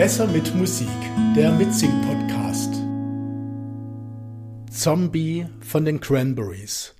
Besser mit Musik, der Mitsing-Podcast. Zombie von den Cranberries.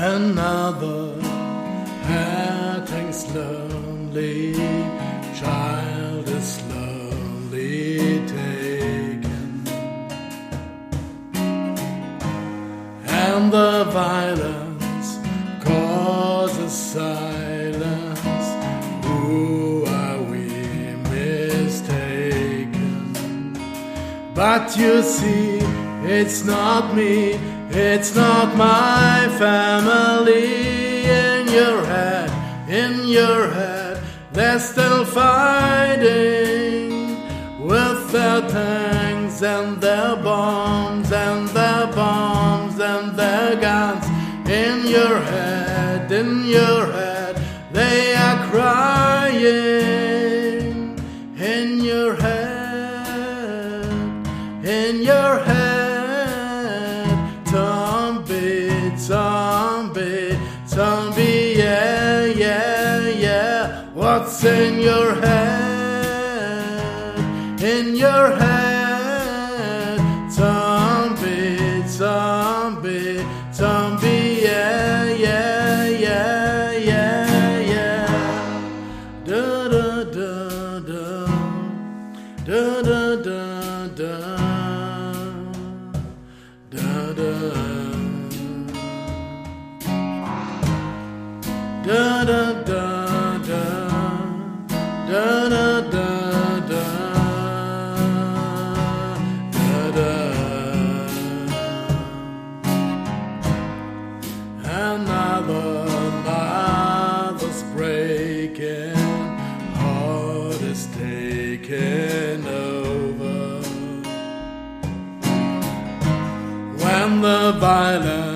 Another hattings lonely child is slowly taken, and the violence causes silence. Who are we mistaken? But you see, it's not me. It's not my family in your head, in your head. They're still fighting with their tanks and their bombs and their bombs and their guns. In your head, in your head, they are crying. In your head, in your head. Zombie, yeah, yeah, yeah. What's in your head? In your head, da da da da. Da Another mother's breaking heart is taken over. When the violence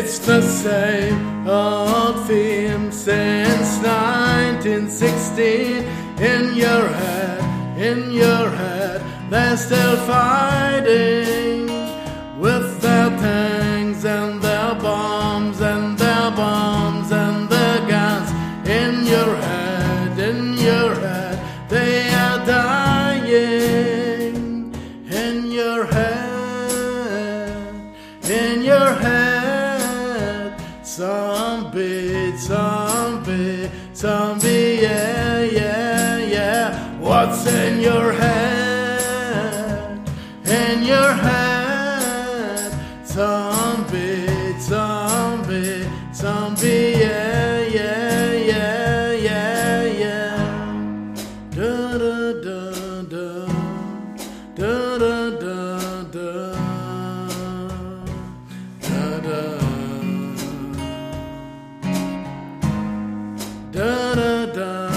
It's the same old theme since 1916. In your head, in your head, they're still fighting with their tanks and their bombs and their bombs and their guns. In your head, in your head, they are dying. In your head, in your head, thoughts in your head, in your head. Zombie, zombie, zombie, yeah, yeah, yeah, yeah, yeah. Da da da da, da da da da, da da. Da da da.